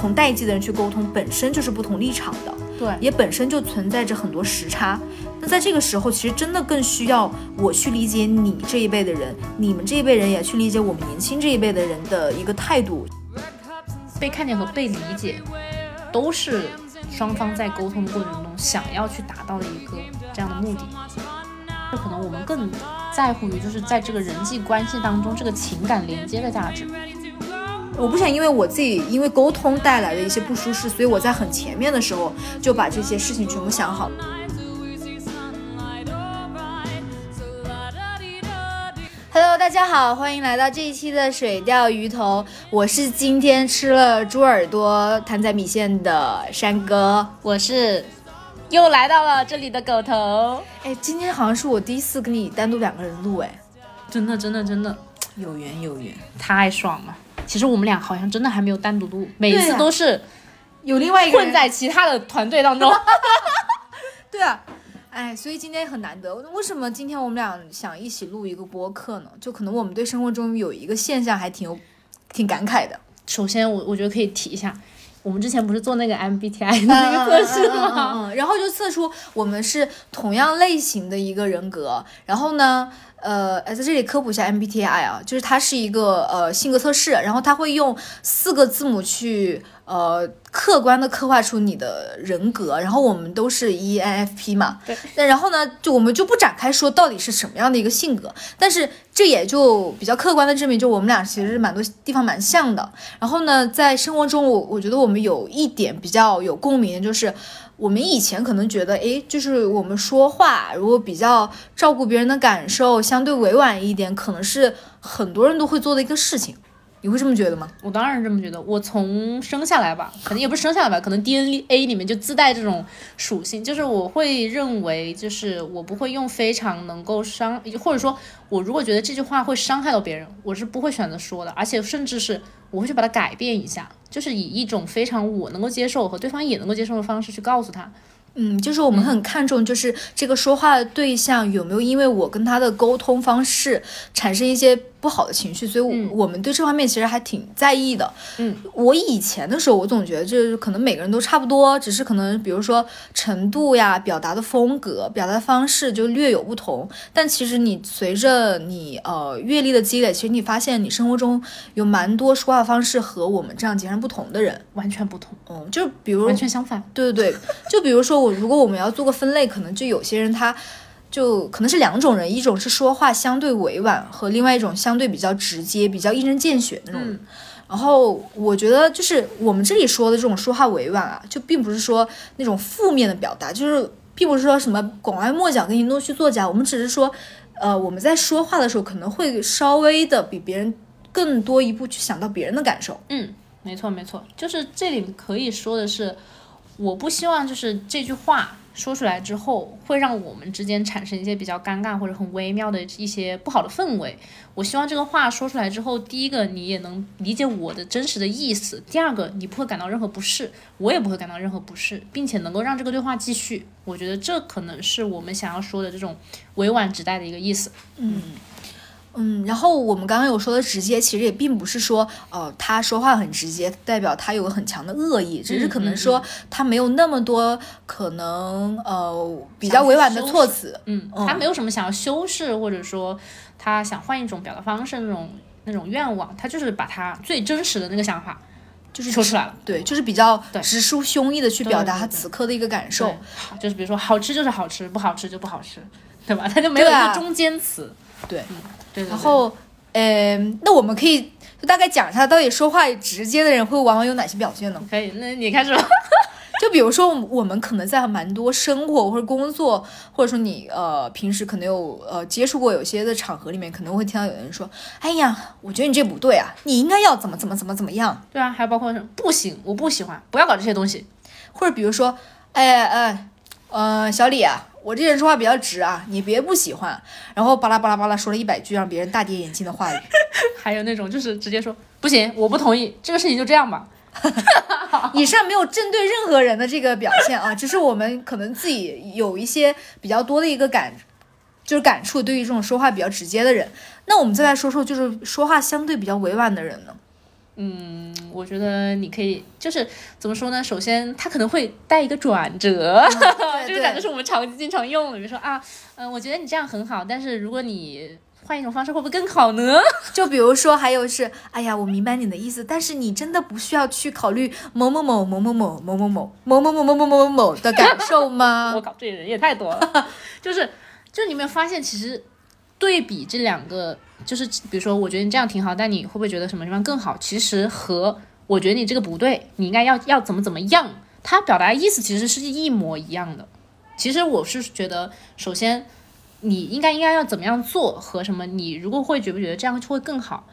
同代际的人去沟通，本身就是不同立场的，对，也本身就存在着很多时差。那在这个时候，其实真的更需要我去理解你这一辈的人，你们这一辈人也去理解我们年轻这一辈的人的一个态度。被看见和被理解，都是双方在沟通的过程中想要去达到的一个这样的目的。就可能我们更在乎于就是在这个人际关系当中这个情感连接的价值。我不想因为我自己因为沟通带来的一些不舒适，所以我在很前面的时候就把这些事情全部想好。Hello，大家好，欢迎来到这一期的水钓鱼头，我是今天吃了猪耳朵摊仔米线的山哥，我是又来到了这里的狗头。哎，今天好像是我第一次跟你单独两个人录，哎，真的真的真的有缘有缘，太爽了。其实我们俩好像真的还没有单独录，每次都是有另外一个混在其他的团队当中。对啊，哎，所以今天很难得。为什么今天我们俩想一起录一个播客呢？就可能我们对生活中有一个现象还挺有、挺感慨的。首先，我我觉得可以提一下，我们之前不是做那个 MBTI 的那个测试吗？然后就测出我们是同样类型的一个人格。然后呢？呃，在这里科普一下 MBTI 啊，就是它是一个呃性格测试，然后它会用四个字母去呃客观的刻画出你的人格，然后我们都是 ENFP 嘛，对，那然后呢，就我们就不展开说到底是什么样的一个性格，但是这也就比较客观的证明，就我们俩其实蛮多地方蛮像的。然后呢，在生活中，我我觉得我们有一点比较有共鸣，就是。我们以前可能觉得，哎，就是我们说话如果比较照顾别人的感受，相对委婉一点，可能是很多人都会做的一个事情。你会这么觉得吗？我当然这么觉得。我从生下来吧，可能也不是生下来吧，可能 DNA 里面就自带这种属性，就是我会认为，就是我不会用非常能够伤，或者说，我如果觉得这句话会伤害到别人，我是不会选择说的，而且甚至是我会去把它改变一下，就是以一种非常我能够接受和对方也能够接受的方式去告诉他。嗯，就是我们很看重，就是这个说话的对象有没有因为我跟他的沟通方式产生一些。不好的情绪，所以，我我们对这方面其实还挺在意的。嗯，我以前的时候，我总觉得就是可能每个人都差不多，只是可能比如说程度呀、表达的风格、表达方式就略有不同。但其实你随着你呃阅历的积累，其实你发现你生活中有蛮多说话方式和我们这样截然不同的人，完全不同。嗯，就比如完全相反。对对对，就比如说我，如果我们要做个分类，可能就有些人他。就可能是两种人，一种是说话相对委婉，和另外一种相对比较直接、比较一针见血那种。然后我觉得，就是我们这里说的这种说话委婉啊，就并不是说那种负面的表达，就是并不是说什么拐弯抹角给你弄虚作假。我们只是说，呃，我们在说话的时候可能会稍微的比别人更多一步去想到别人的感受。嗯，没错没错，就是这里可以说的是，我不希望就是这句话。说出来之后，会让我们之间产生一些比较尴尬或者很微妙的一些不好的氛围。我希望这个话说出来之后，第一个你也能理解我的真实的意思；第二个你不会感到任何不适，我也不会感到任何不适，并且能够让这个对话继续。我觉得这可能是我们想要说的这种委婉指代的一个意思。嗯。嗯，然后我们刚刚有说的直接，其实也并不是说，呃，他说话很直接，代表他有个很强的恶意，只是可能说他没有那么多可能，呃，比较委婉的措辞。嗯，他没有什么想要修饰，或者说他想换一种表达方式那种那种愿望，他就是把他最真实的那个想法就是说出来了。对，就是比较直抒胸臆的去表达他此刻的一个感受。就是比如说好吃就是好吃，不好吃就不好吃，对吧？他就 没有一个中间词。对。然后，嗯，那我们可以就大概讲一下，到底说话直接的人会往往有哪些表现呢？可以，那你开始吧。就比如说，我们可能在蛮多生活或者工作，或者说你呃平时可能有呃接触过有些的场合里面，可能会听到有人说：“哎呀，我觉得你这不对啊，你应该要怎么怎么怎么怎么样。”对啊，还包括什么不行，我不喜欢，不要搞这些东西。或者比如说，哎哎，呃，小李啊。我这人说话比较直啊，你别不喜欢，然后巴拉巴拉巴拉说了一百句让别人大跌眼镜的话语，还有那种就是直接说不行，我不同意，这个事情就这样吧。以上没有针对任何人的这个表现啊，只是我们可能自己有一些比较多的一个感，就是感触，对于这种说话比较直接的人。那我们再来说说，就是说话相对比较委婉的人呢？嗯，我觉得你可以，就是怎么说呢？首先，它可能会带一个转折，这个转折是我们常经常用的，比如说啊，嗯，我觉得你这样很好，但是如果你换一种方式，会不会更好呢？就比如说，还有是，哎呀，我明白你的意思，但是你真的不需要去考虑某某某某某某某某某某某某某某某某某的感受吗？我靠，这人也太多了，就是，就你有没有发现，其实对比这两个。就是比如说，我觉得你这样挺好，但你会不会觉得什么地方更好？其实和我觉得你这个不对，你应该要要怎么怎么样，他表达意思其实是一模一样的。其实我是觉得，首先你应该应该要怎么样做和什么，你如果会觉不觉得这样会更好？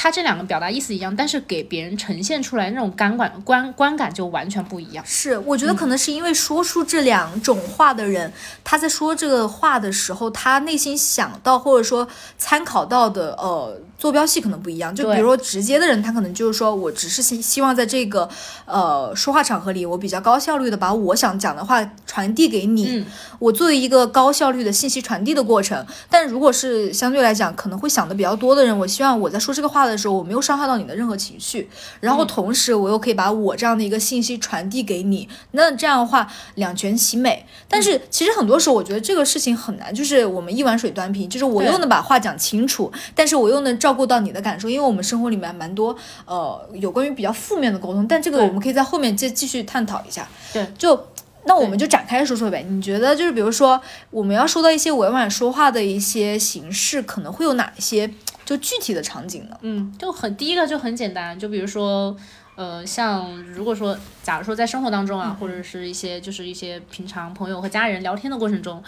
他这两个表达意思一样，但是给别人呈现出来那种感官观观感就完全不一样。是，我觉得可能是因为说出这两种话的人，他在说这个话的时候，他内心想到或者说参考到的，呃。坐标系可能不一样，就比如说直接的人，他可能就是说我只是希希望在这个呃说话场合里，我比较高效率的把我想讲的话传递给你，我作为一个高效率的信息传递的过程。但如果是相对来讲可能会想的比较多的人，我希望我在说这个话的时候，我没有伤害到你的任何情绪，然后同时我又可以把我这样的一个信息传递给你，那这样的话两全其美。但是其实很多时候我觉得这个事情很难，就是我们一碗水端平，就是我又能把话讲清楚，但是我又能照。顾到你的感受，因为我们生活里面蛮多呃有关于比较负面的沟通，但这个我们可以在后面再继续探讨一下。对，就那我们就展开说说呗。你觉得就是比如说我们要说到一些委婉说话的一些形式，可能会有哪一些就具体的场景呢？嗯，就很第一个就很简单，就比如说呃像如果说假如说在生活当中啊，或者是一些就是一些平常朋友和家人聊天的过程中，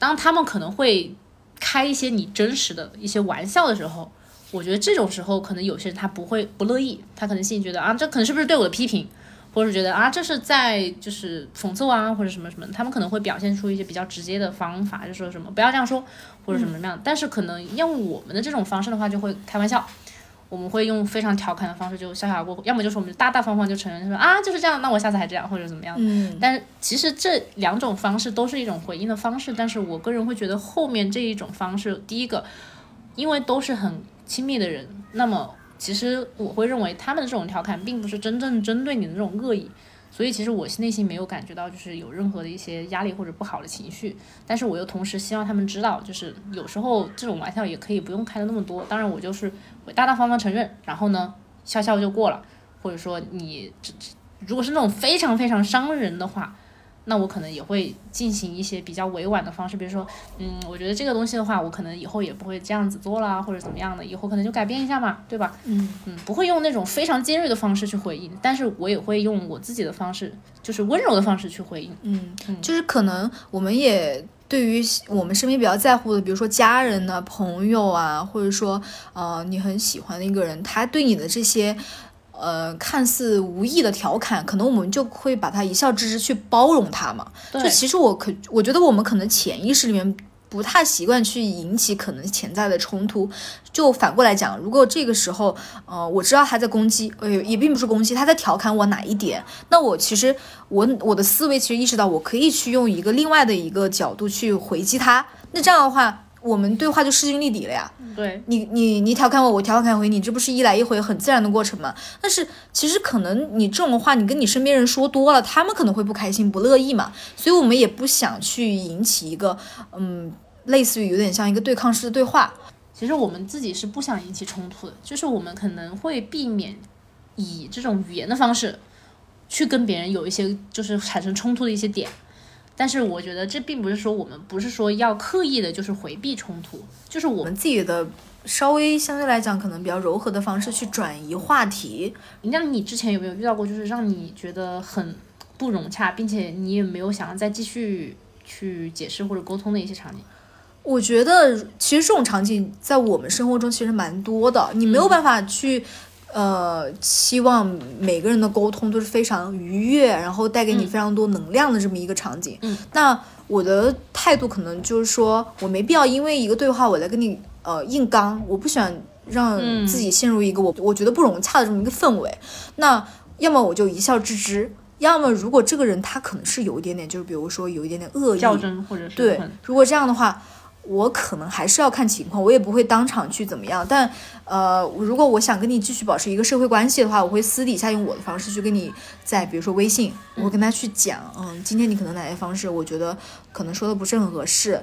当他们可能会开一些你真实的一些玩笑的时候。我觉得这种时候，可能有些人他不会不乐意，他可能心里觉得啊，这可能是不是对我的批评，或者觉得啊，这是在就是讽刺啊，或者什么什么，他们可能会表现出一些比较直接的方法，就说什么不要这样说，或者什么什么样。但是可能用我们的这种方式的话，就会开玩笑，我们会用非常调侃的方式就笑笑而过，要么就是我们大大方方就承认说啊就是这样，那我下次还这样或者怎么样。嗯。但是其实这两种方式都是一种回应的方式，但是我个人会觉得后面这一种方式，第一个，因为都是很。亲密的人，那么其实我会认为他们的这种调侃并不是真正针对你的这种恶意，所以其实我内心没有感觉到就是有任何的一些压力或者不好的情绪，但是我又同时希望他们知道，就是有时候这种玩笑也可以不用开的那么多，当然我就是会大大方方承认，然后呢笑笑就过了，或者说你这这如果是那种非常非常伤人的话。那我可能也会进行一些比较委婉的方式，比如说，嗯，我觉得这个东西的话，我可能以后也不会这样子做啦，或者怎么样的，以后可能就改变一下嘛，对吧？嗯嗯，不会用那种非常尖锐的方式去回应，但是我也会用我自己的方式，就是温柔的方式去回应。嗯，就是可能我们也对于我们身边比较在乎的，比如说家人呢、朋友啊，或者说呃你很喜欢的一个人，他对你的这些。呃，看似无意的调侃，可能我们就会把它一笑置之，去包容它嘛。就其实我可，我觉得我们可能潜意识里面不太习惯去引起可能潜在的冲突。就反过来讲，如果这个时候，呃，我知道他在攻击，呃，也并不是攻击，他在调侃我哪一点，那我其实我我的思维其实意识到，我可以去用一个另外的一个角度去回击他。那这样的话。我们对话就势均力敌了呀。对你，你你调侃我，我调侃回你，这不是一来一回很自然的过程吗？但是其实可能你这种话，你跟你身边人说多了，他们可能会不开心、不乐意嘛。所以我们也不想去引起一个，嗯，类似于有点像一个对抗式的对话。其实我们自己是不想引起冲突的，就是我们可能会避免以这种语言的方式去跟别人有一些就是产生冲突的一些点。但是我觉得这并不是说我们不是说要刻意的，就是回避冲突，就是我们自己的稍微相对来讲可能比较柔和的方式去转移话题。那你之前有没有遇到过，就是让你觉得很不融洽，并且你也没有想要再继续去解释或者沟通的一些场景？我觉得其实这种场景在我们生活中其实蛮多的，你没有办法去。呃，期望每个人的沟通都是非常愉悦，然后带给你非常多能量的这么一个场景。嗯，那我的态度可能就是说，我没必要因为一个对话我来跟你呃硬刚，我不喜欢让自己陷入一个我我觉得不融洽的这么一个氛围。那要么我就一笑置之，要么如果这个人他可能是有一点点，就是比如说有一点点恶意，较真或者是对，如果这样的话。我可能还是要看情况，我也不会当场去怎么样。但呃，如果我想跟你继续保持一个社会关系的话，我会私底下用我的方式去跟你，在比如说微信，我跟他去讲，嗯，今天你可能哪些方式，我觉得可能说的不是很合适，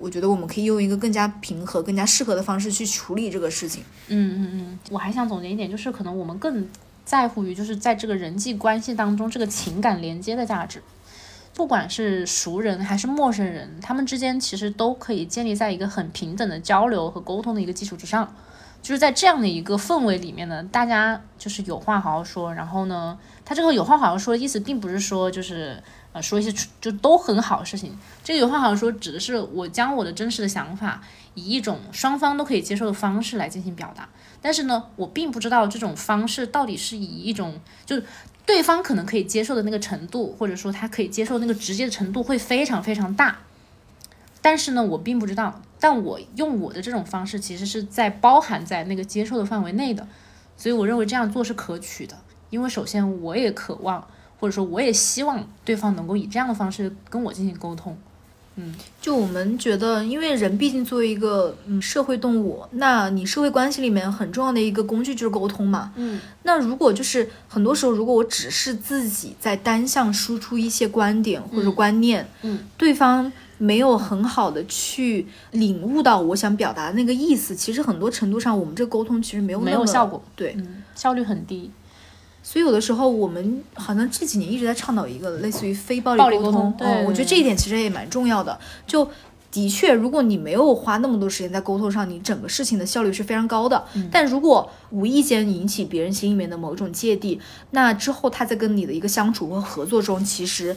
我觉得我们可以用一个更加平和、更加适合的方式去处理这个事情。嗯嗯嗯，我还想总结一点，就是可能我们更在乎于就是在这个人际关系当中这个情感连接的价值。不管是熟人还是陌生人，他们之间其实都可以建立在一个很平等的交流和沟通的一个基础之上。就是在这样的一个氛围里面呢，大家就是有话好好说。然后呢，他这个有话好好说的意思，并不是说就是呃说一些就都很好的事情。这个有话好好说，指的是我将我的真实的想法以一种双方都可以接受的方式来进行表达。但是呢，我并不知道这种方式到底是以一种就。对方可能可以接受的那个程度，或者说他可以接受那个直接的程度会非常非常大，但是呢，我并不知道，但我用我的这种方式，其实是在包含在那个接受的范围内的，所以我认为这样做是可取的，因为首先我也渴望，或者说我也希望对方能够以这样的方式跟我进行沟通。嗯，就我们觉得，因为人毕竟作为一个嗯社会动物，那你社会关系里面很重要的一个工具就是沟通嘛。嗯，那如果就是很多时候，如果我只是自己在单向输出一些观点或者观念，嗯，对方没有很好的去领悟到我想表达的那个意思，其实很多程度上，我们这个沟通其实没有没有效果，对，效率很低。所以有的时候，我们好像这几年一直在倡导一个类似于非暴力沟通。嗯，我觉得这一点其实也蛮重要的。就的确，如果你没有花那么多时间在沟通上，你整个事情的效率是非常高的。但如果无意间引起别人心里面的某种芥蒂，那之后他在跟你的一个相处和合作中，其实。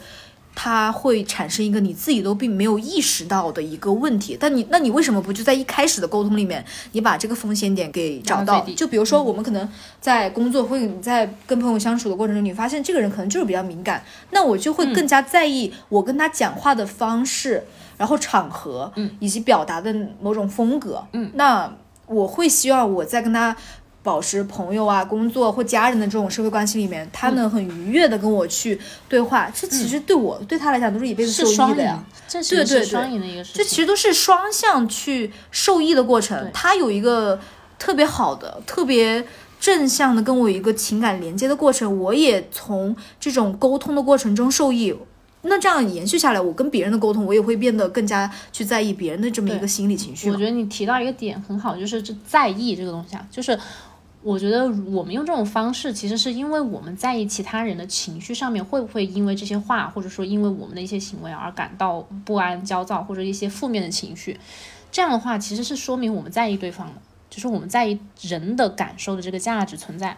它会产生一个你自己都并没有意识到的一个问题，但你那你为什么不就在一开始的沟通里面，你把这个风险点给找到？就比如说我们可能在工作或者你在跟朋友相处的过程中，你发现这个人可能就是比较敏感，那我就会更加在意我跟他讲话的方式，然后场合，嗯，以及表达的某种风格，嗯，那我会希望我在跟他。保持朋友啊、工作或家人的这种社会关系里面，他能很愉悦的跟我去对话，这其实对我对他来讲都是一辈子受益的呀。这对对对，双赢的一个事情。这其实都是双向去受益的过程。他有一个特别好的、特别正向的跟我一个情感连接的过程，我也从这种沟通的过程中受益。那这样延续下来，我跟别人的沟通，我也会变得更加去在意别人的这么一个心理情绪。我觉得你提到一个点很好，就是这在意这个东西啊，就是。我觉得我们用这种方式，其实是因为我们在意其他人的情绪上面会不会因为这些话，或者说因为我们的一些行为而感到不安、焦躁，或者一些负面的情绪。这样的话，其实是说明我们在意对方的，就是我们在意人的感受的这个价值存在。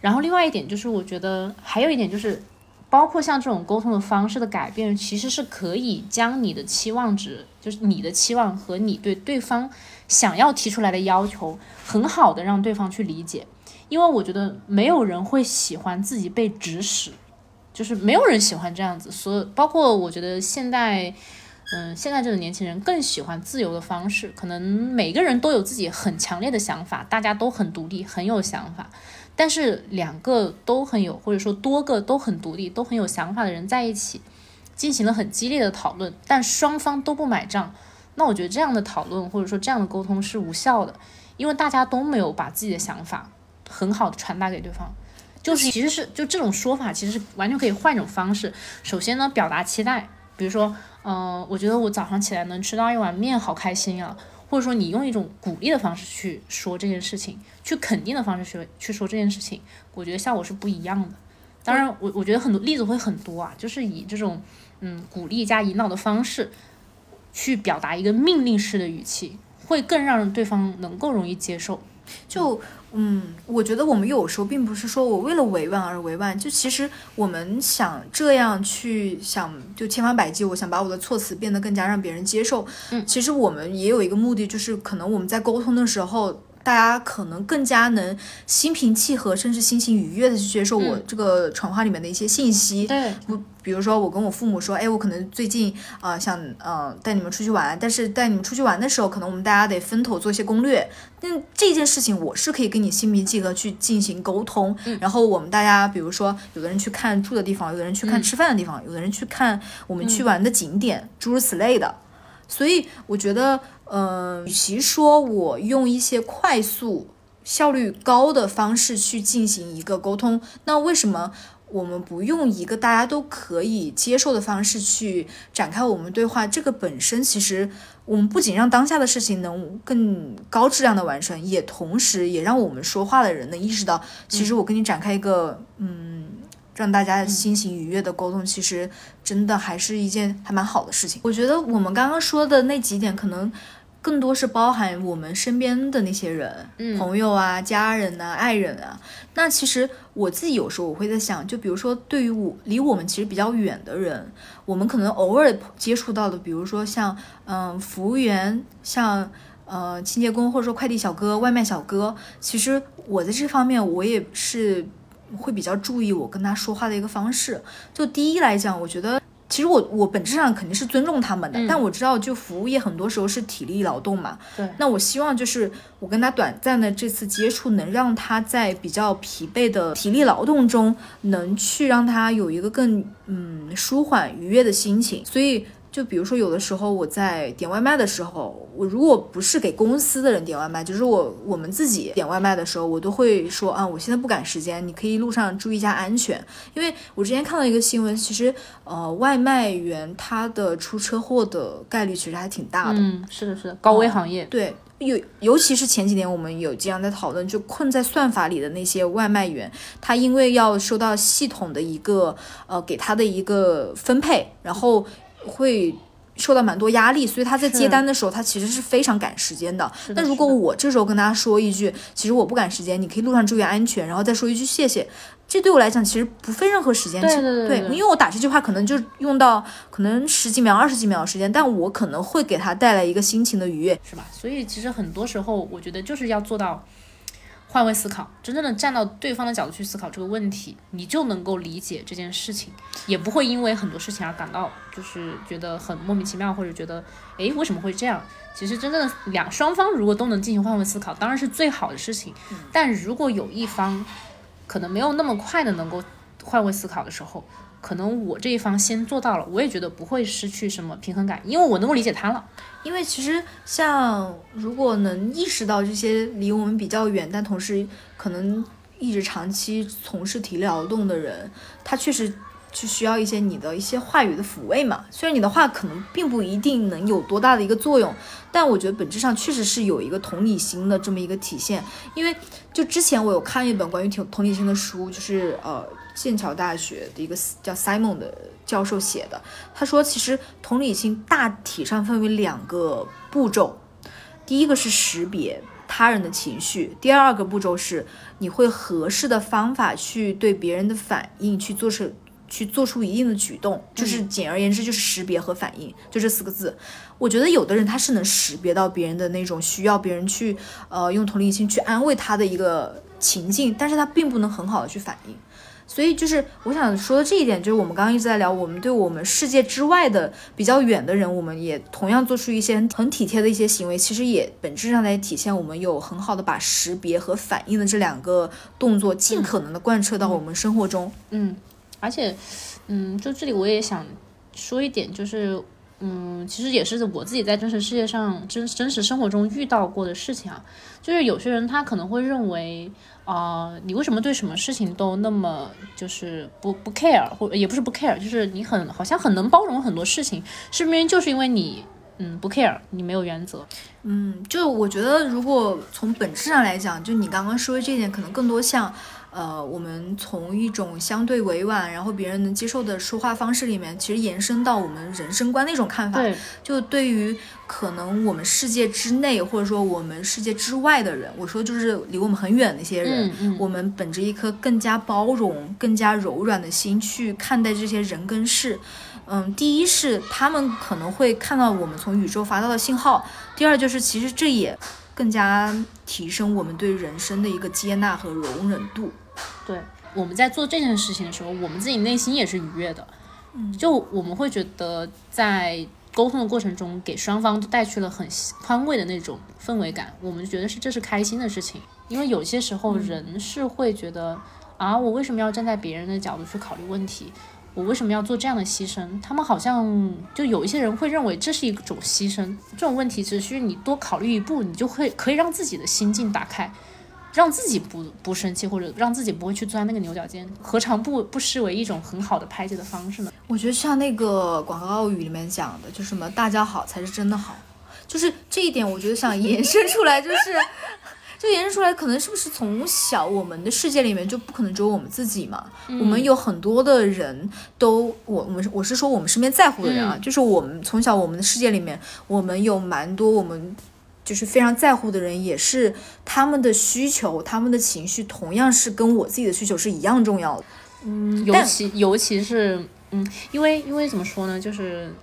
然后另外一点就是，我觉得还有一点就是，包括像这种沟通的方式的改变，其实是可以将你的期望值，就是你的期望和你对对方。想要提出来的要求，很好的让对方去理解，因为我觉得没有人会喜欢自己被指使，就是没有人喜欢这样子。所包括我觉得现在，嗯，现在这个年轻人更喜欢自由的方式。可能每个人都有自己很强烈的想法，大家都很独立，很有想法。但是两个都很有，或者说多个都很独立、都很有想法的人在一起，进行了很激烈的讨论，但双方都不买账。那我觉得这样的讨论或者说这样的沟通是无效的，因为大家都没有把自己的想法很好的传达给对方。就是其实是就这种说法，其实是完全可以换一种方式。首先呢，表达期待，比如说，嗯，我觉得我早上起来能吃到一碗面，好开心啊。或者说你用一种鼓励的方式去说这件事情，去肯定的方式去去说这件事情，我觉得效果是不一样的。当然，我我觉得很多例子会很多啊，就是以这种嗯鼓励加引导的方式。去表达一个命令式的语气，会更让对方能够容易接受。就嗯，我觉得我们有时候并不是说我为了委婉而委婉，就其实我们想这样去想，就千方百计，我想把我的措辞变得更加让别人接受。嗯，其实我们也有一个目的，就是可能我们在沟通的时候。大家可能更加能心平气和，甚至心情愉悦的去接受我这个传话里面的一些信息。对，不，比如说我跟我父母说，哎，我可能最近啊想嗯带你们出去玩，但是带你们出去玩的时候，可能我们大家得分头做一些攻略。那这件事情我是可以跟你心平气和去进行沟通。然后我们大家，比如说有的人去看住的地方，有的人去看吃饭的地方，有的人去看我们去玩的景点，诸如此类的。所以我觉得，呃，与其说我用一些快速、效率高的方式去进行一个沟通，那为什么我们不用一个大家都可以接受的方式去展开我们对话？这个本身其实，我们不仅让当下的事情能更高质量的完成，也同时也让我们说话的人能意识到，其实我跟你展开一个，嗯。让大家心情愉悦的沟通，其实真的还是一件还蛮好的事情。我觉得我们刚刚说的那几点，可能更多是包含我们身边的那些人，朋友啊、家人啊、爱人啊。那其实我自己有时候我会在想，就比如说对于我离我们其实比较远的人，我们可能偶尔接触到的，比如说像嗯服务员，像呃清洁工，或者说快递小哥、外卖小哥，其实我在这方面我也是。会比较注意我跟他说话的一个方式。就第一来讲，我觉得其实我我本质上肯定是尊重他们的，但我知道就服务业很多时候是体力劳动嘛。对。那我希望就是我跟他短暂的这次接触，能让他在比较疲惫的体力劳动中，能去让他有一个更嗯舒缓愉悦的心情。所以。就比如说，有的时候我在点外卖的时候，我如果不是给公司的人点外卖，就是我我们自己点外卖的时候，我都会说啊，我现在不赶时间，你可以路上注意一下安全。因为我之前看到一个新闻，其实呃，外卖员他的出车祸的概率其实还挺大的。嗯，是的，是的，高危行业。对，尤尤其是前几年我们有经常在讨论，就困在算法里的那些外卖员，他因为要收到系统的一个呃给他的一个分配，然后。会受到蛮多压力，所以他在接单的时候，他其实是非常赶时间的。那如果我这时候跟他说一句，其实我不赶时间，你可以路上注意安全，然后再说一句谢谢，这对我来讲其实不费任何时间。对对对，因为我打这句话可能就用到可能十几秒、二十几秒的时间，但我可能会给他带来一个心情的愉悦，是吧？所以其实很多时候，我觉得就是要做到。换位思考，真正的站到对方的角度去思考这个问题，你就能够理解这件事情，也不会因为很多事情而感到就是觉得很莫名其妙，或者觉得诶为什么会这样？其实真正的两双方如果都能进行换位思考，当然是最好的事情。但如果有一方可能没有那么快的能够换位思考的时候，可能我这一方先做到了，我也觉得不会失去什么平衡感，因为我能够理解他了。因为其实像如果能意识到这些离我们比较远，但同时可能一直长期从事体力劳动的人，他确实就需要一些你的一些话语的抚慰嘛。虽然你的话可能并不一定能有多大的一个作用，但我觉得本质上确实是有一个同理心的这么一个体现。因为就之前我有看一本关于同同理心的书，就是呃。剑桥大学的一个叫 Simon 的教授写的，他说，其实同理心大体上分为两个步骤，第一个是识别他人的情绪，第二个步骤是你会合适的方法去对别人的反应去做出去做出一定的举动，就是简而言之就是识别和反应，就这四个字。我觉得有的人他是能识别到别人的那种需要别人去呃用同理心去安慰他的一个情境，但是他并不能很好的去反应。所以就是我想说的这一点，就是我们刚刚一直在聊，我们对我们世界之外的比较远的人，我们也同样做出一些很体贴的一些行为，其实也本质上在体现我们有很好的把识别和反应的这两个动作尽可能的贯彻到我们生活中。嗯，而且，嗯，就这里我也想说一点，就是，嗯，其实也是我自己在真实世界上真真实生活中遇到过的事情啊，就是有些人他可能会认为。啊，你为什么对什么事情都那么就是不不 care，或也不是不 care，就是你很好像很能包容很多事情，是不是就是因为你嗯不 care，你没有原则？嗯，就我觉得如果从本质上来讲，就你刚刚说的这一点，可能更多像。呃，我们从一种相对委婉，然后别人能接受的说话方式里面，其实延伸到我们人生观的一种看法。对，就对于可能我们世界之内，或者说我们世界之外的人，我说就是离我们很远的一些人，我们本着一颗更加包容、更加柔软的心去看待这些人跟事。嗯，第一是他们可能会看到我们从宇宙发到的信号，第二就是其实这也。更加提升我们对人生的一个接纳和容忍度。对，我们在做这件事情的时候，我们自己内心也是愉悦的。嗯，就我们会觉得在沟通的过程中，给双方都带去了很宽慰的那种氛围感，我们就觉得是这是开心的事情。因为有些时候人是会觉得啊，我为什么要站在别人的角度去考虑问题？我为什么要做这样的牺牲？他们好像就有一些人会认为这是一种牺牲。这种问题只需你多考虑一步，你就会可以让自己的心境打开，让自己不不生气，或者让自己不会去钻那个牛角尖，何尝不不失为一种很好的排解的方式呢？我觉得像那个广告语里面讲的，就什么大家好才是真的好，就是这一点，我觉得想延伸出来，就是。就延伸出来，可能是不是从小我们的世界里面就不可能只有我们自己嘛？我们有很多的人都，我我们我是说我们身边在乎的人啊，就是我们从小我们的世界里面，我们有蛮多我们就是非常在乎的人，也是他们的需求、他们的情绪，同样是跟我自己的需求是一样重要的。嗯，尤其尤其是嗯，因为因为怎么说呢，就是。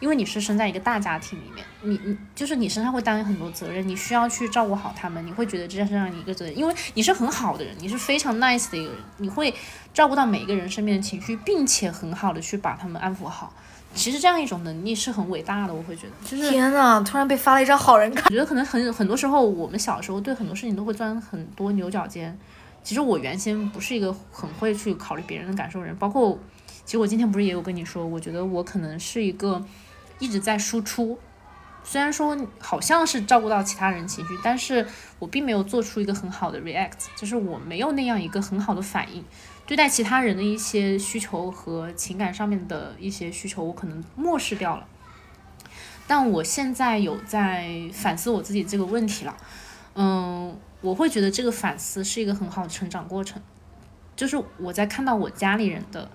因为你是生在一个大家庭里面，你你就是你身上会担很多责任，你需要去照顾好他们，你会觉得这件事让你一个责任，因为你是很好的人，你是非常 nice 的一个人，你会照顾到每一个人身边的情绪，并且很好的去把他们安抚好。其实这样一种能力是很伟大的，我会觉得。就是天呐，突然被发了一张好人卡。我觉得可能很很多时候，我们小时候对很多事情都会钻很多牛角尖。其实我原先不是一个很会去考虑别人的感受的人，包括其实我今天不是也有跟你说，我觉得我可能是一个。一直在输出，虽然说好像是照顾到其他人情绪，但是我并没有做出一个很好的 react，就是我没有那样一个很好的反应，对待其他人的一些需求和情感上面的一些需求，我可能漠视掉了。但我现在有在反思我自己这个问题了，嗯，我会觉得这个反思是一个很好的成长过程，就是我在看到我家里人的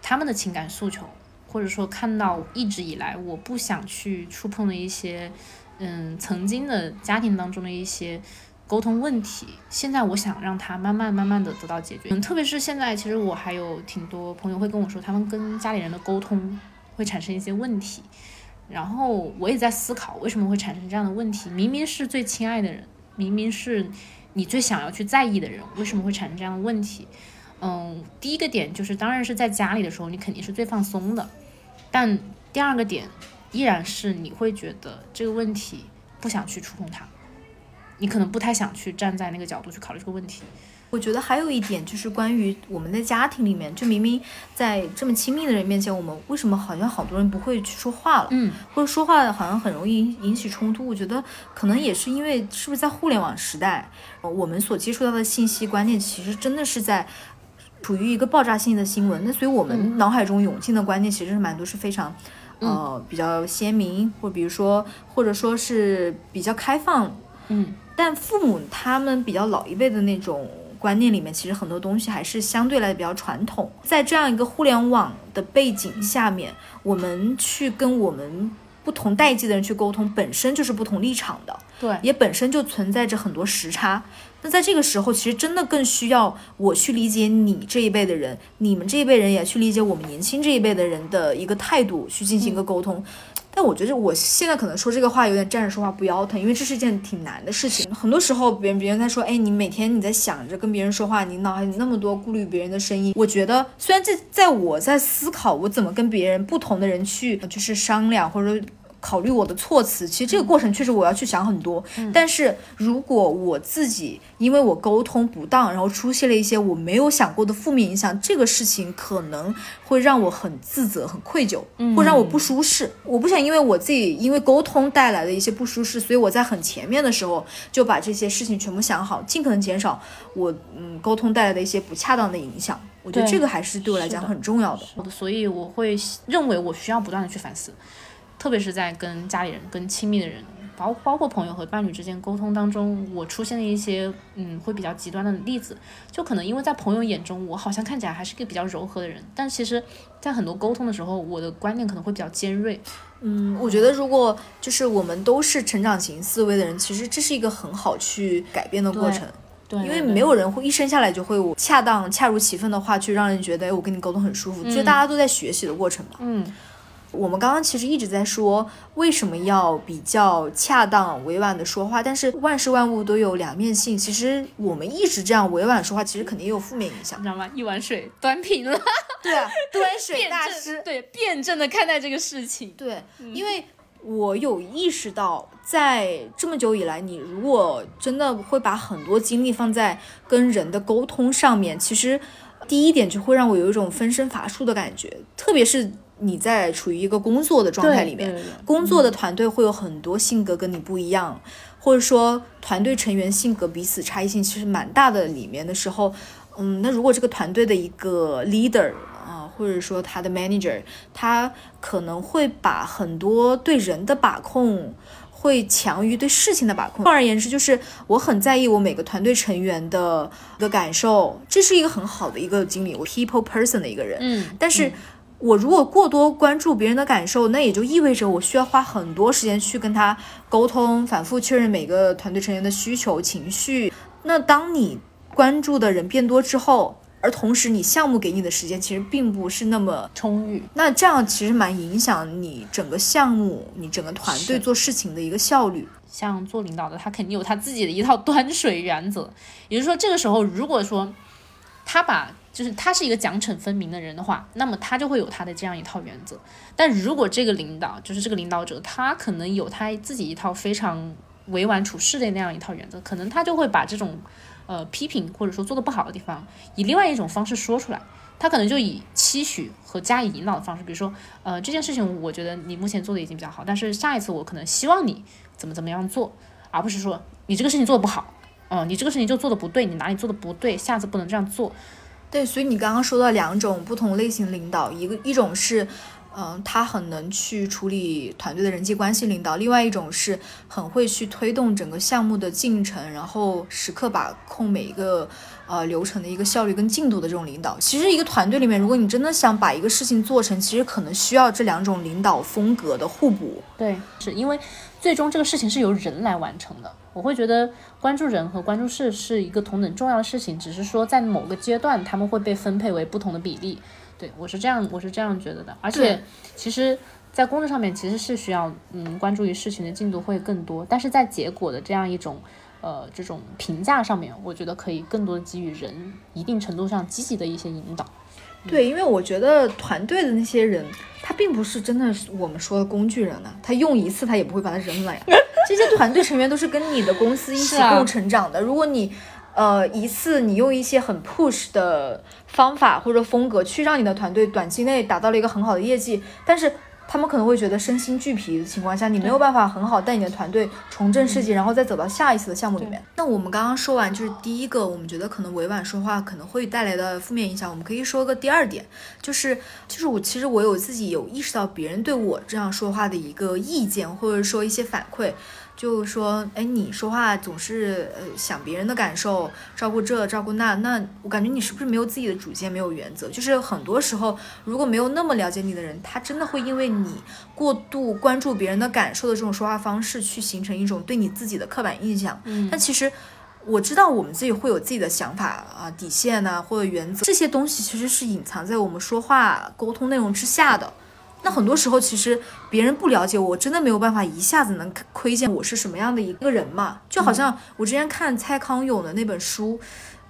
他们的情感诉求。或者说看到一直以来我不想去触碰的一些，嗯，曾经的家庭当中的一些沟通问题，现在我想让它慢慢慢慢的得到解决。嗯，特别是现在，其实我还有挺多朋友会跟我说，他们跟家里人的沟通会产生一些问题，然后我也在思考为什么会产生这样的问题。明明是最亲爱的人，明明是你最想要去在意的人，为什么会产生这样的问题？嗯，第一个点就是，当然是在家里的时候，你肯定是最放松的。但第二个点依然是你会觉得这个问题不想去触碰它，你可能不太想去站在那个角度去考虑这个问题。我觉得还有一点就是关于我们的家庭里面，就明明在这么亲密的人面前，我们为什么好像好多人不会去说话了？嗯，或者说话好像很容易引起冲突。我觉得可能也是因为是不是在互联网时代，我们所接触到的信息观念其实真的是在。处于一个爆炸性的新闻，那所以我们脑海中涌进的观念其实是蛮多是非常，呃，比较鲜明，或比如说，或者说是比较开放，嗯，但父母他们比较老一辈的那种观念里面，其实很多东西还是相对来比较传统。在这样一个互联网的背景下面，我们去跟我们不同代际的人去沟通，本身就是不同立场的，对，也本身就存在着很多时差。那在这个时候，其实真的更需要我去理解你这一辈的人，你们这一辈人也去理解我们年轻这一辈的人的一个态度，去进行一个沟通。但我觉得我现在可能说这个话有点站着说话不腰疼，因为这是一件挺难的事情。很多时候，别人别人在说，哎，你每天你在想着跟别人说话，你脑海里那么多顾虑别人的声音。我觉得，虽然这在我在思考我怎么跟别人不同的人去就是商量，或者说。考虑我的措辞，其实这个过程确实我要去想很多。但是如果我自己因为我沟通不当，然后出现了一些我没有想过的负面影响，这个事情可能会让我很自责、很愧疚，会让我不舒适。我不想因为我自己因为沟通带来的一些不舒适，所以我在很前面的时候就把这些事情全部想好，尽可能减少我嗯沟通带来的一些不恰当的影响。我觉得这个还是对我来讲很重要的。所以我会认为我需要不断的去反思。特别是在跟家里人、跟亲密的人，包包括朋友和伴侣之间沟通当中，我出现了一些嗯，会比较极端的例子，就可能因为在朋友眼中，我好像看起来还是个比较柔和的人，但其实，在很多沟通的时候，我的观念可能会比较尖锐。嗯，我觉得如果就是我们都是成长型思维的人，其实这是一个很好去改变的过程。对，因为没有人会一生下来就会恰当、恰如其分的话去让人觉得，哎，我跟你沟通很舒服。就大家都在学习的过程嘛。嗯。我们刚刚其实一直在说为什么要比较恰当、委婉的说话，但是万事万物都有两面性。其实我们一直这样委婉说话，其实肯定也有负面影响，你知道吗？一碗水端平了，对啊，端水大师，对，辩证的看待这个事情。对，因为我有意识到，在这么久以来，你如果真的会把很多精力放在跟人的沟通上面，其实。第一点就会让我有一种分身乏术的感觉，特别是你在处于一个工作的状态里面，工作的团队会有很多性格跟你不一样，或者说团队成员性格彼此差异性其实蛮大的里面的时候，嗯，那如果这个团队的一个 leader 啊，或者说他的 manager，他可能会把很多对人的把控。会强于对事情的把控。换而言之，就是我很在意我每个团队成员的一个感受，这是一个很好的一个经理，我 people person 的一个人。嗯，但是我如果过多关注别人的感受，那也就意味着我需要花很多时间去跟他沟通，反复确认每个团队成员的需求、情绪。那当你关注的人变多之后，而同时，你项目给你的时间其实并不是那么充裕，那这样其实蛮影响你整个项目、你整个团队做事情的一个效率。像做领导的，他肯定有他自己的一套端水原则。也就是说，这个时候如果说他把就是他是一个奖惩分明的人的话，那么他就会有他的这样一套原则。但如果这个领导就是这个领导者，他可能有他自己一套非常委婉处事的那样一套原则，可能他就会把这种。呃，批评或者说做的不好的地方，以另外一种方式说出来，他可能就以期许和加以引导的方式，比如说，呃，这件事情我觉得你目前做的已经比较好，但是下一次我可能希望你怎么怎么样做，而不是说你这个事情做的不好，哦，你这个事情就做的不对，你哪里做的不对，下次不能这样做。对，所以你刚刚说到两种不同类型领导，一个一种是。嗯，他很能去处理团队的人际关系领导。另外一种是很会去推动整个项目的进程，然后时刻把控每一个呃流程的一个效率跟进度的这种领导。其实一个团队里面，如果你真的想把一个事情做成，其实可能需要这两种领导风格的互补。对，是因为最终这个事情是由人来完成的。我会觉得关注人和关注事是一个同等重要的事情，只是说在某个阶段他们会被分配为不同的比例。对，我是这样，我是这样觉得的。而且，其实，在工作上面，其实是需要，嗯，关注于事情的进度会更多。但是在结果的这样一种，呃，这种评价上面，我觉得可以更多的给予人一定程度上积极的一些引导。对，因为我觉得团队的那些人，他并不是真的我们说的工具人呢，他用一次他也不会把它扔了呀。这些团队成员都是跟你的公司一 起共成长的。如果你呃，一次你用一些很 push 的方法或者风格去让你的团队短期内达到了一个很好的业绩，但是他们可能会觉得身心俱疲的情况下，你没有办法很好带你的团队重振士气，然后再走到下一次的项目里面。那我们刚刚说完就是第一个，我们觉得可能委婉说话可能会带来的负面影响，我们可以说个第二点，就是就是我其实我有自己有意识到别人对我这样说话的一个意见，或者说一些反馈。就说，哎，你说话总是呃想别人的感受，照顾这照顾那，那我感觉你是不是没有自己的主见，没有原则？就是很多时候，如果没有那么了解你的人，他真的会因为你过度关注别人的感受的这种说话方式，去形成一种对你自己的刻板印象。嗯，但其实我知道我们自己会有自己的想法啊、底线呐，或者原则，这些东西其实是隐藏在我们说话沟通内容之下的。那很多时候，其实别人不了解我，真的没有办法一下子能窥见我是什么样的一个人嘛？就好像我之前看蔡康永的那本书，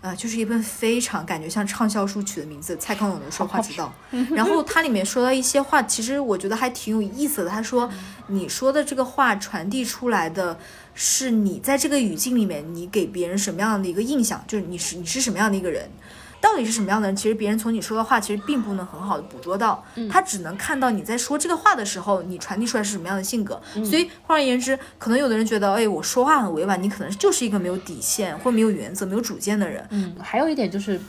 呃，就是一本非常感觉像畅销书取的名字《蔡康永的说话之道》。然后它里面说到一些话，其实我觉得还挺有意思的。他说，你说的这个话传递出来的是你在这个语境里面，你给别人什么样的一个印象，就是你是你是什么样的一个人。到底是什么样的人？其实别人从你说的话，其实并不能很好的捕捉到，他只能看到你在说这个话的时候，你传递出来是什么样的性格。所以换而言之，可能有的人觉得，哎，我说话很委婉，你可能就是一个没有底线或没有原则、没有主见的人。嗯，还有一点就是，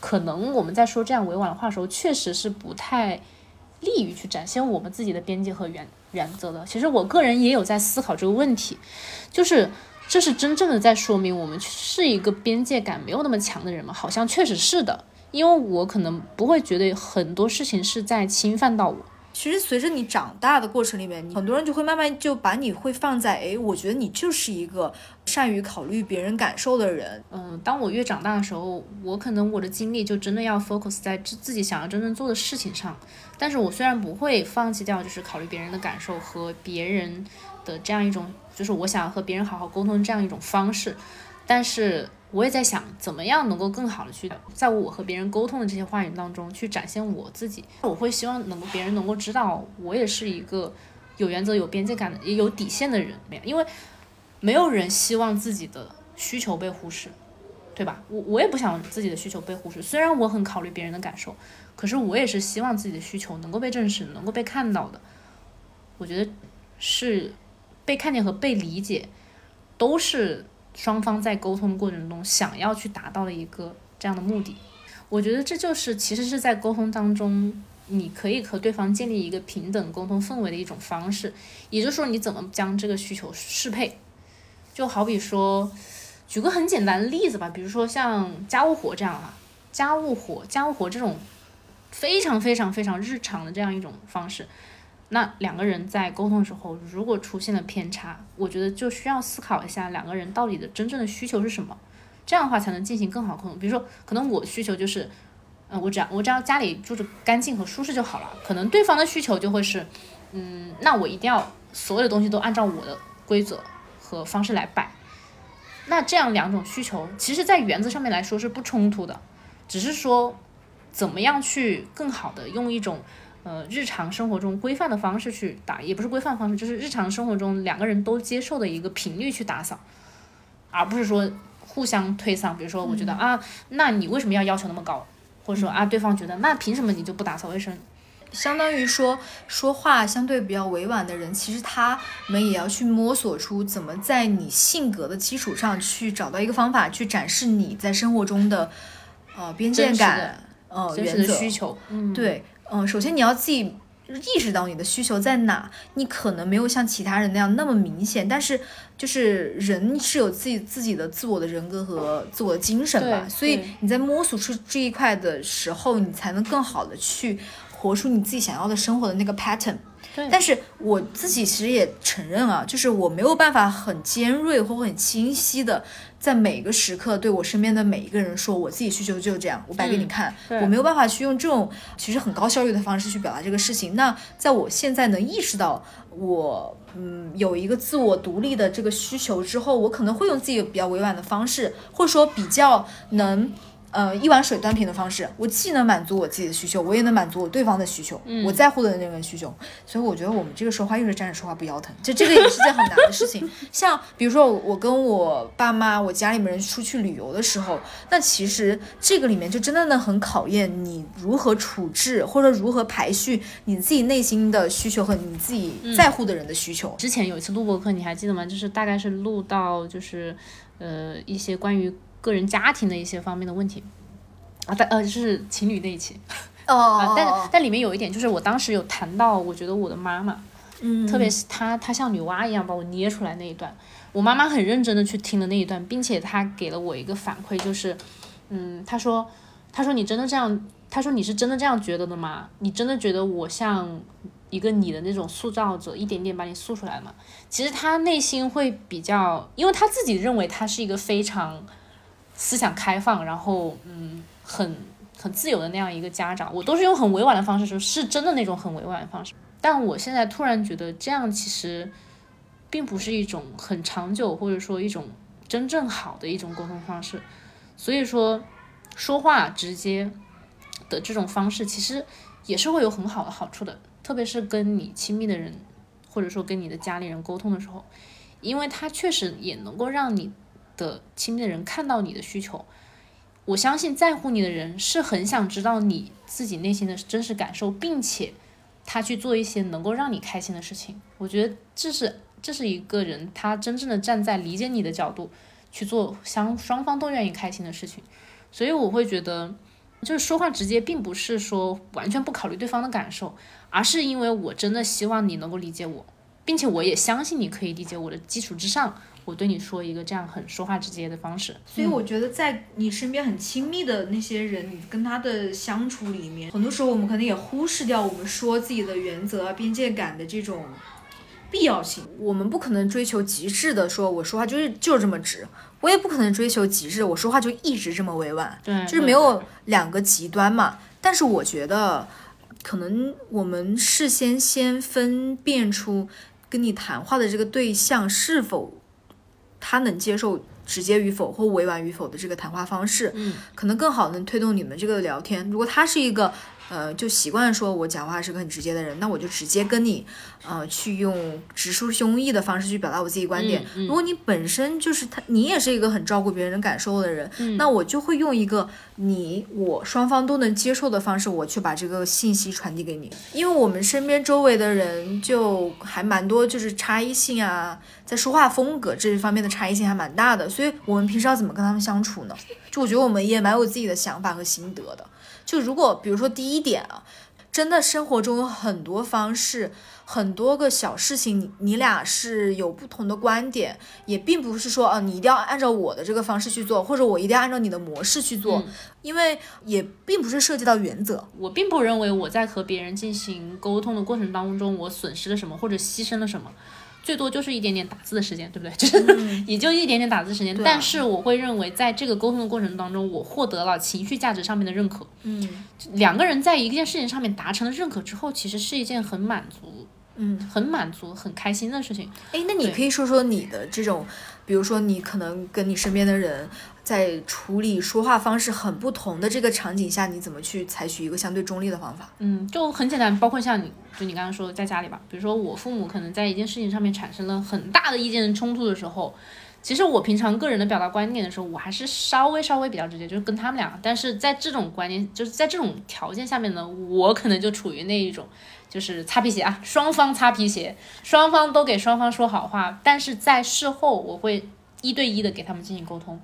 可能我们在说这样委婉的话的时候，确实是不太利于去展现我们自己的边界和原原则的。其实我个人也有在思考这个问题，就是。这是真正的在说明我们是一个边界感没有那么强的人吗？好像确实是的，因为我可能不会觉得很多事情是在侵犯到我。其实随着你长大的过程里面，很多人就会慢慢就把你会放在，哎，我觉得你就是一个善于考虑别人感受的人。嗯，当我越长大的时候，我可能我的精力就真的要 focus 在自自己想要真正做的事情上。但是我虽然不会放弃掉，就是考虑别人的感受和别人的这样一种。就是我想和别人好好沟通这样一种方式，但是我也在想，怎么样能够更好的去在我和别人沟通的这些话语当中去展现我自己。我会希望能够别人能够知道，我也是一个有原则、有边界感的、也有底线的人。因为没有人希望自己的需求被忽视。对吧？我我也不想自己的需求被忽视，虽然我很考虑别人的感受，可是我也是希望自己的需求能够被正视，能够被看到的。我觉得是被看见和被理解，都是双方在沟通过程中想要去达到的一个这样的目的。我觉得这就是其实是在沟通当中，你可以和对方建立一个平等沟通氛围的一种方式。也就是说，你怎么将这个需求适配？就好比说。举个很简单的例子吧，比如说像家务活这样啊，家务活、家务活这种非常非常非常日常的这样一种方式，那两个人在沟通的时候，如果出现了偏差，我觉得就需要思考一下两个人到底的真正的需求是什么，这样的话才能进行更好沟通。比如说，可能我需求就是，嗯，我只要我只要家里住着干净和舒适就好了，可能对方的需求就会是，嗯，那我一定要所有的东西都按照我的规则和方式来摆。那这样两种需求，其实，在原则上面来说是不冲突的，只是说，怎么样去更好的用一种，呃，日常生活中规范的方式去打，也不是规范方式，就是日常生活中两个人都接受的一个频率去打扫，而不是说互相推搡。比如说，我觉得啊，那你为什么要要求那么高？或者说啊，对方觉得那凭什么你就不打扫卫生？相当于说说话相对比较委婉的人，其实他们也要去摸索出怎么在你性格的基础上去找到一个方法，去展示你在生活中的呃边界感、呃原则、需求。嗯，对，嗯，首先你要自己意识到你的需求在哪，你可能没有像其他人那样那么明显，但是就是人是有自己自己的自我的人格和自我的精神吧，所以你在摸索出这一块的时候，你才能更好的去。活出你自己想要的生活的那个 pattern，对。但是我自己其实也承认啊，就是我没有办法很尖锐或很清晰的在每个时刻对我身边的每一个人说，我自己需求就是这样，我摆给你看。我没有办法去用这种其实很高效率的方式去表达这个事情。那在我现在能意识到我嗯有一个自我独立的这个需求之后，我可能会用自己比较委婉的方式，或者说比较能。呃，一碗水端平的方式，我既能满足我自己的需求，我也能满足我对方的需求，我在乎的那个人需求。所以我觉得我们这个说话又是站着说话不腰疼，就这个也是件很难的事情。像比如说我跟我爸妈、我家里面人出去旅游的时候，那其实这个里面就真的呢很考验你如何处置或者如何排序你自己内心的需求和你自己在乎的人的需求。之前有一次录播课，你还记得吗？就是大概是录到就是呃一些关于。个人家庭的一些方面的问题啊，但呃就是情侣那一期哦，但但里面有一点就是我当时有谈到，我觉得我的妈妈，嗯，特别是她她像女娲一样把我捏出来那一段，我妈妈很认真的去听了那一段，并且她给了我一个反馈，就是嗯，她说她说你真的这样，她说你是真的这样觉得的吗？你真的觉得我像一个你的那种塑造者，一点点把你塑出来吗？其实她内心会比较，因为她自己认为她是一个非常。思想开放，然后嗯，很很自由的那样一个家长，我都是用很委婉的方式说，是真的那种很委婉的方式。但我现在突然觉得，这样其实并不是一种很长久，或者说一种真正好的一种沟通方式。所以说，说话直接的这种方式，其实也是会有很好的好处的，特别是跟你亲密的人，或者说跟你的家里人沟通的时候，因为他确实也能够让你。的亲密的人看到你的需求，我相信在乎你的人是很想知道你自己内心的真实感受，并且他去做一些能够让你开心的事情。我觉得这是这是一个人他真正的站在理解你的角度去做相双方都愿意开心的事情。所以我会觉得，就是说话直接，并不是说完全不考虑对方的感受，而是因为我真的希望你能够理解我，并且我也相信你可以理解我的基础之上。我对你说一个这样很说话直接的方式，所以我觉得在你身边很亲密的那些人，你跟他的相处里面，很多时候我们可能也忽视掉我们说自己的原则、边界感的这种必要性。我们不可能追求极致的说，我说话就是就是这么直，我也不可能追求极致，我说话就一直这么委婉，对，就是没有两个极端嘛。但是我觉得，可能我们事先先分辨出跟你谈话的这个对象是否。他能接受直接与否或委婉与否的这个谈话方式，嗯，可能更好能推动你们这个聊天。如果他是一个呃，就习惯说我讲话是个很直接的人，那我就直接跟你，呃，去用直抒胸臆的方式去表达我自己观点。如果你本身就是他，你也是一个很照顾别人感受的人，那我就会用一个你我双方都能接受的方式，我去把这个信息传递给你。因为我们身边周围的人就还蛮多，就是差异性啊，在说话风格这一方面的差异性还蛮大的，所以我们平时要怎么跟他们相处呢？就我觉得我们也蛮有自己的想法和心得的。就如果比如说第一点啊，真的生活中有很多方式，很多个小事情，你你俩是有不同的观点，也并不是说啊，你一定要按照我的这个方式去做，或者我一定要按照你的模式去做，因为也并不是涉及到原则。我并不认为我在和别人进行沟通的过程当中，我损失了什么或者牺牲了什么。最多就是一点点打字的时间，对不对？就是 也就一点点打字时间。但是我会认为，在这个沟通的过程当中，我获得了情绪价值上面的认可。嗯，两个人在一件事情上面达成了认可之后，其实是一件很满足，嗯，很满足、很开心的事情。哎，那你可以说说你的这种，比如说你可能跟你身边的人。在处理说话方式很不同的这个场景下，你怎么去采取一个相对中立的方法？嗯，就很简单，包括像你就你刚刚说在家里吧，比如说我父母可能在一件事情上面产生了很大的意见冲突的时候，其实我平常个人的表达观点的时候，我还是稍微稍微比较直接，就是跟他们俩。但是在这种观念，就是在这种条件下面呢，我可能就处于那一种，就是擦皮鞋啊，双方擦皮鞋，双方都给双方说好话，但是在事后我会一对一的给他们进行沟通。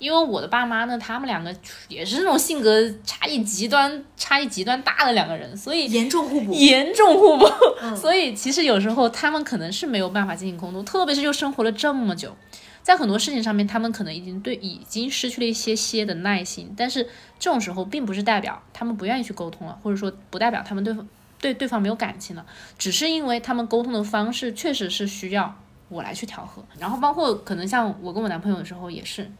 因为我的爸妈呢，他们两个也是那种性格差异极端、差异极端大的两个人，所以严重互补，严重互补。所以其实有时候他们可能是没有办法进行沟通，特别是又生活了这么久，在很多事情上面，他们可能已经对已经失去了一些些的耐心。但是这种时候，并不是代表他们不愿意去沟通了，或者说不代表他们对对对方没有感情了，只是因为他们沟通的方式确实是需要我来去调和。然后包括可能像我跟我男朋友的时候也是。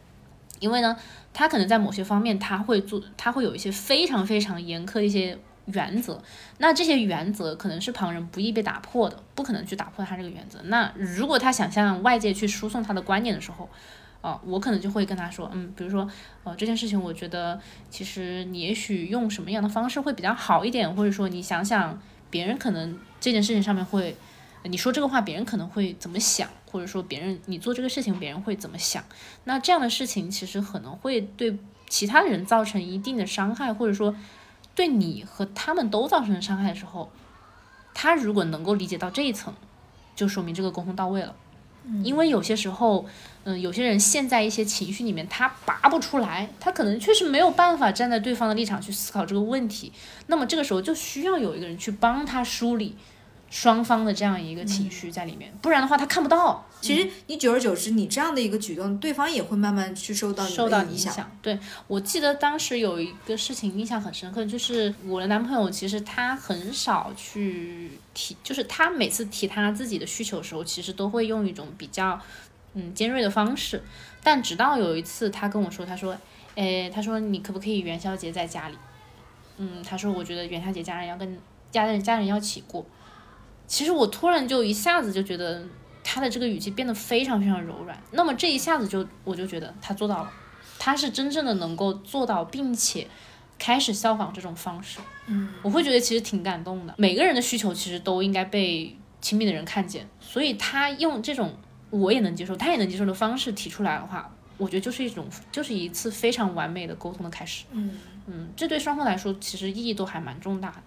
因为呢，他可能在某些方面他会做，他会有一些非常非常严苛的一些原则。那这些原则可能是旁人不易被打破的，不可能去打破他这个原则。那如果他想向外界去输送他的观念的时候，啊，我可能就会跟他说，嗯，比如说，呃，这件事情我觉得其实你也许用什么样的方式会比较好一点，或者说你想想别人可能这件事情上面会。你说这个话，别人可能会怎么想？或者说别人你做这个事情，别人会怎么想？那这样的事情其实可能会对其他人造成一定的伤害，或者说对你和他们都造成伤害的时候，他如果能够理解到这一层，就说明这个沟通到位了。因为有些时候，嗯，有些人陷在一些情绪里面，他拔不出来，他可能确实没有办法站在对方的立场去思考这个问题。那么这个时候就需要有一个人去帮他梳理。双方的这样一个情绪在里面，不然的话他看不到。其实你久而久之，你这样的一个举动，对方也会慢慢去受到受到影响。对我记得当时有一个事情印象很深刻，就是我的男朋友其实他很少去提，就是他每次提他自己的需求的时候，其实都会用一种比较嗯尖锐的方式。但直到有一次他跟我说，他说，诶，他说你可不可以元宵节在家里？嗯，他说我觉得元宵节家人要跟家人家人要一起过。其实我突然就一下子就觉得他的这个语气变得非常非常柔软，那么这一下子就我就觉得他做到了，他是真正的能够做到，并且开始效仿这种方式。嗯，我会觉得其实挺感动的。每个人的需求其实都应该被亲密的人看见，所以他用这种我也能接受，他也能接受的方式提出来的话，我觉得就是一种就是一次非常完美的沟通的开始。嗯嗯，这对双方来说其实意义都还蛮重大的。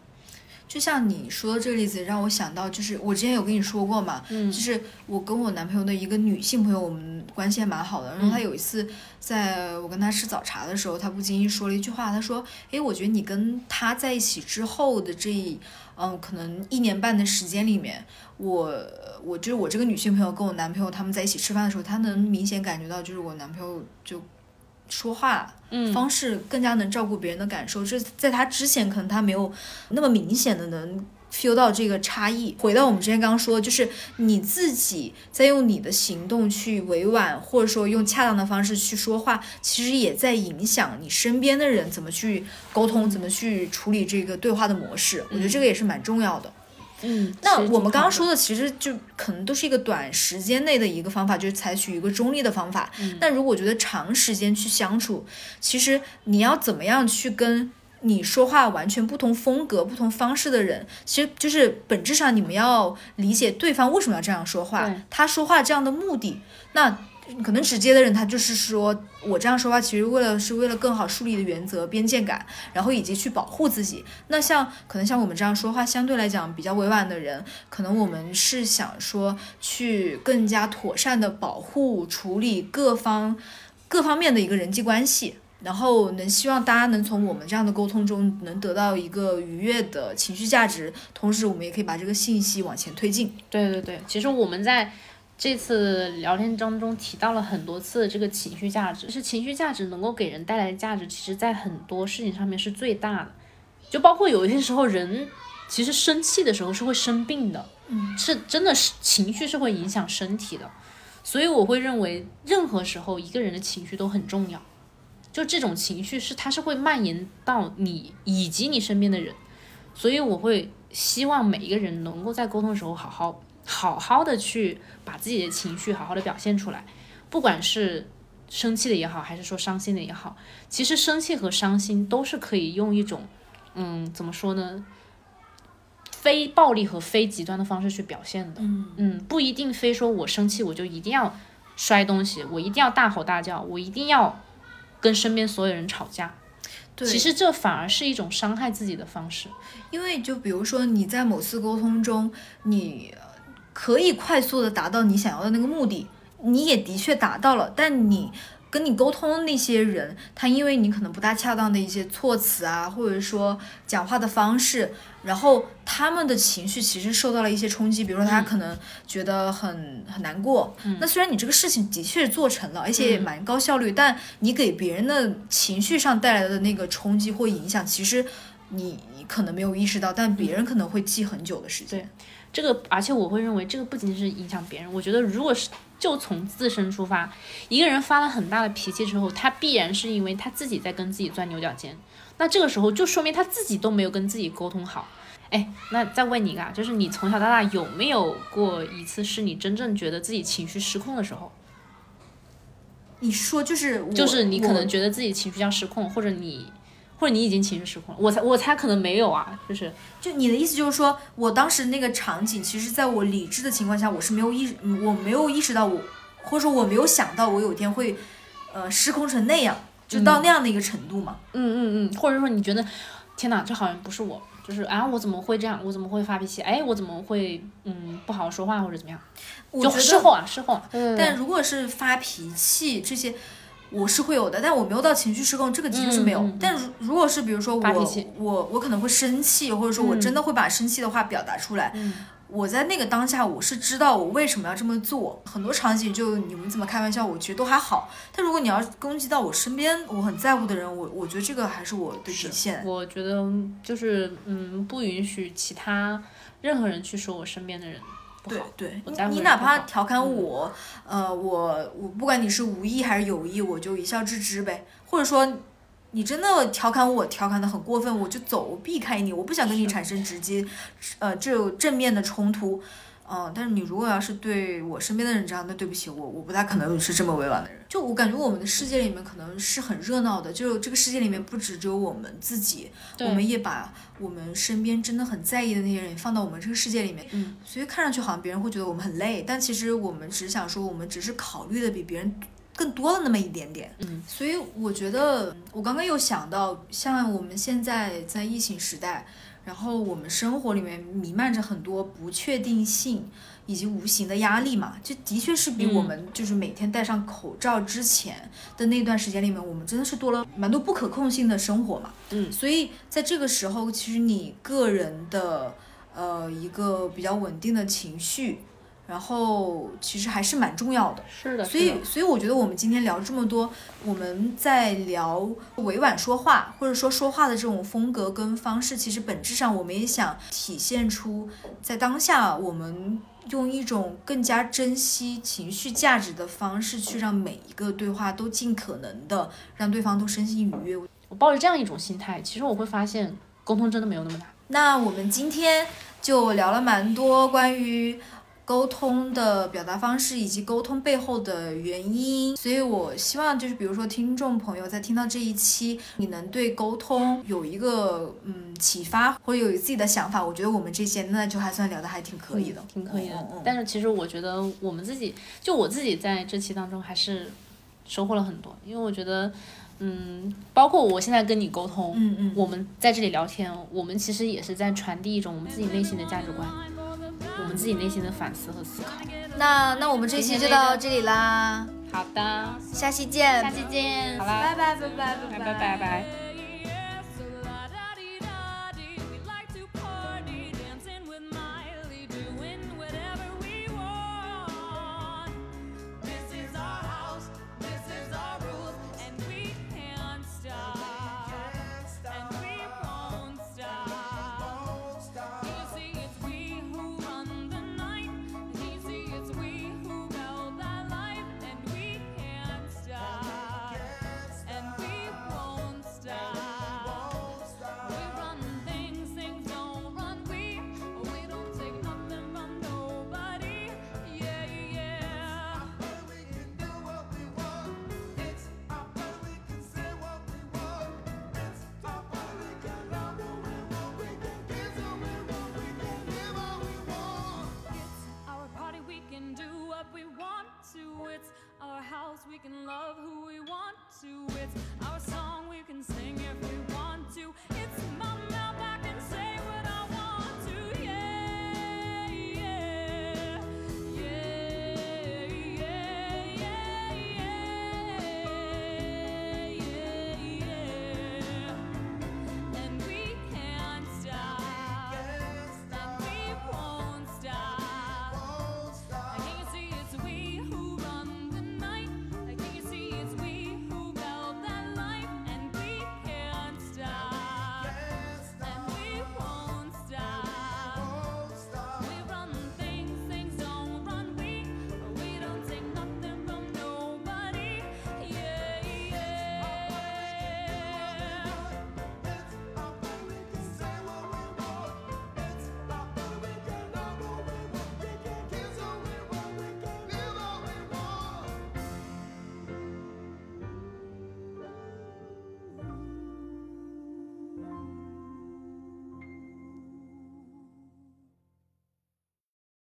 就像你说的这个例子，让我想到，就是我之前有跟你说过嘛，就是我跟我男朋友的一个女性朋友，我们关系还蛮好的。然后他有一次在我跟他吃早茶的时候，他不经意说了一句话，他说：“诶，我觉得你跟他在一起之后的这一，嗯，可能一年半的时间里面，我，我就是我这个女性朋友跟我男朋友他们在一起吃饭的时候，她能明显感觉到，就是我男朋友就。”说话方式更加能照顾别人的感受，这在他之前可能他没有那么明显的能 feel 到这个差异。回到我们之前刚刚说，就是你自己在用你的行动去委婉，或者说用恰当的方式去说话，其实也在影响你身边的人怎么去沟通，怎么去处理这个对话的模式。我觉得这个也是蛮重要的。嗯，那我们刚刚说的其实就可能都是一个短时间内的一个方法，就是采取一个中立的方法。那如果觉得长时间去相处，其实你要怎么样去跟你说话完全不同风格、不同方式的人，其实就是本质上你们要理解对方为什么要这样说话，他说话这样的目的。那可能直接的人，他就是说我这样说话，其实为了是为了更好树立的原则、边界感，然后以及去保护自己。那像可能像我们这样说话相对来讲比较委婉的人，可能我们是想说去更加妥善的保护、处理各方各方面的一个人际关系。然后能希望大家能从我们这样的沟通中能得到一个愉悦的情绪价值，同时我们也可以把这个信息往前推进。对对对，其实我们在这次聊天当中提到了很多次这个情绪价值，是情绪价值能够给人带来的价值，其实在很多事情上面是最大的。就包括有一些时候人其实生气的时候是会生病的，嗯，是真的是情绪是会影响身体的，所以我会认为任何时候一个人的情绪都很重要。就这种情绪是，它是会蔓延到你以及你身边的人，所以我会希望每一个人能够在沟通的时候好好好好的去把自己的情绪好好的表现出来，不管是生气的也好，还是说伤心的也好，其实生气和伤心都是可以用一种，嗯，怎么说呢，非暴力和非极端的方式去表现的，嗯嗯，不一定非说我生气我就一定要摔东西，我一定要大吼大叫，我一定要。跟身边所有人吵架，其实这反而是一种伤害自己的方式。因为就比如说你在某次沟通中，你可以快速的达到你想要的那个目的，你也的确达到了，但你。跟你沟通的那些人，他因为你可能不大恰当的一些措辞啊，或者说讲话的方式，然后他们的情绪其实受到了一些冲击。比如说他可能觉得很很难过。那虽然你这个事情的确做成了，而且也蛮高效率，但你给别人的情绪上带来的那个冲击或影响，其实你可能没有意识到，但别人可能会记很久的时间。对，这个而且我会认为这个不仅仅是影响别人，我觉得如果是。就从自身出发，一个人发了很大的脾气之后，他必然是因为他自己在跟自己钻牛角尖。那这个时候就说明他自己都没有跟自己沟通好。哎，那再问你一个，就是你从小到大有没有过一次是你真正觉得自己情绪失控的时候？你说就是就是你可能觉得自己情绪要失控，或者你。或者你已经情绪失控了，我猜我猜可能没有啊，就是就你的意思就是说我当时那个场景，其实在我理智的情况下，我是没有意我没有意识到我，或者说我没有想到我有一天会，呃失控成那样，就到那样的一个程度嘛。嗯嗯嗯，或者说你觉得，天哪，这好像不是我，就是啊我怎么会这样，我怎么会发脾气？哎，我怎么会嗯不好好说话或者怎么样？就事后啊事后。但如果是发脾气这些。我是会有的，但我没有到情绪失控，这个的确是没有。但如如果是比如说我我我可能会生气，或者说我真的会把生气的话表达出来。我在那个当下，我是知道我为什么要这么做。很多场景就你们怎么开玩笑，我觉得都还好。但如果你要攻击到我身边我很在乎的人，我我觉得这个还是我的底线。我觉得就是嗯，不允许其他任何人去说我身边的人。对对，你哪怕调侃我，呃，我我不管你是无意还是有意，我就一笑置之呗。或者说，你真的调侃我，调侃的很过分，我就走，避开你，我不想跟你产生直接，呃，这种正面的冲突。嗯，但是你如果要是对我身边的人这样，那对不起我，我不大可能是这么委婉的人。就我感觉我们的世界里面可能是很热闹的，就这个世界里面不止只有我们自己，我们也把我们身边真的很在意的那些人放到我们这个世界里面。嗯，所以看上去好像别人会觉得我们很累，但其实我们只想说，我们只是考虑的比别人更多了那么一点点。嗯，所以我觉得我刚刚又想到，像我们现在在疫情时代。然后我们生活里面弥漫着很多不确定性以及无形的压力嘛，这的确是比我们就是每天戴上口罩之前的那段时间里面，我们真的是多了蛮多不可控性的生活嘛。嗯，所以在这个时候，其实你个人的呃一个比较稳定的情绪。然后其实还是蛮重要的，是的，所以所以我觉得我们今天聊这么多，我们在聊委婉说话，或者说说话的这种风格跟方式，其实本质上我们也想体现出，在当下我们用一种更加珍惜情绪价值的方式，去让每一个对话都尽可能的让对方都身心愉悦。我抱着这样一种心态，其实我会发现沟通真的没有那么难。那我们今天就聊了蛮多关于。沟通的表达方式以及沟通背后的原因。所以我希望就是比如说听众朋友在听到这一期，你能对沟通有一个嗯启发，或者有自己的想法。我觉得我们这些那就还算聊的还挺可以的，挺可以的。但是其实我觉得我们自己，就我自己在这期当中还是收获了很多，因为我觉得，嗯，包括我现在跟你沟通，嗯嗯我们在这里聊天，我们其实也是在传递一种我们自己内心的价值观，我们自己内心的反思和思考。那那我们这期就到这里啦，好的，下期见，下期见，好啦，拜拜拜拜拜拜。拜拜。House, we can love who we want to. It's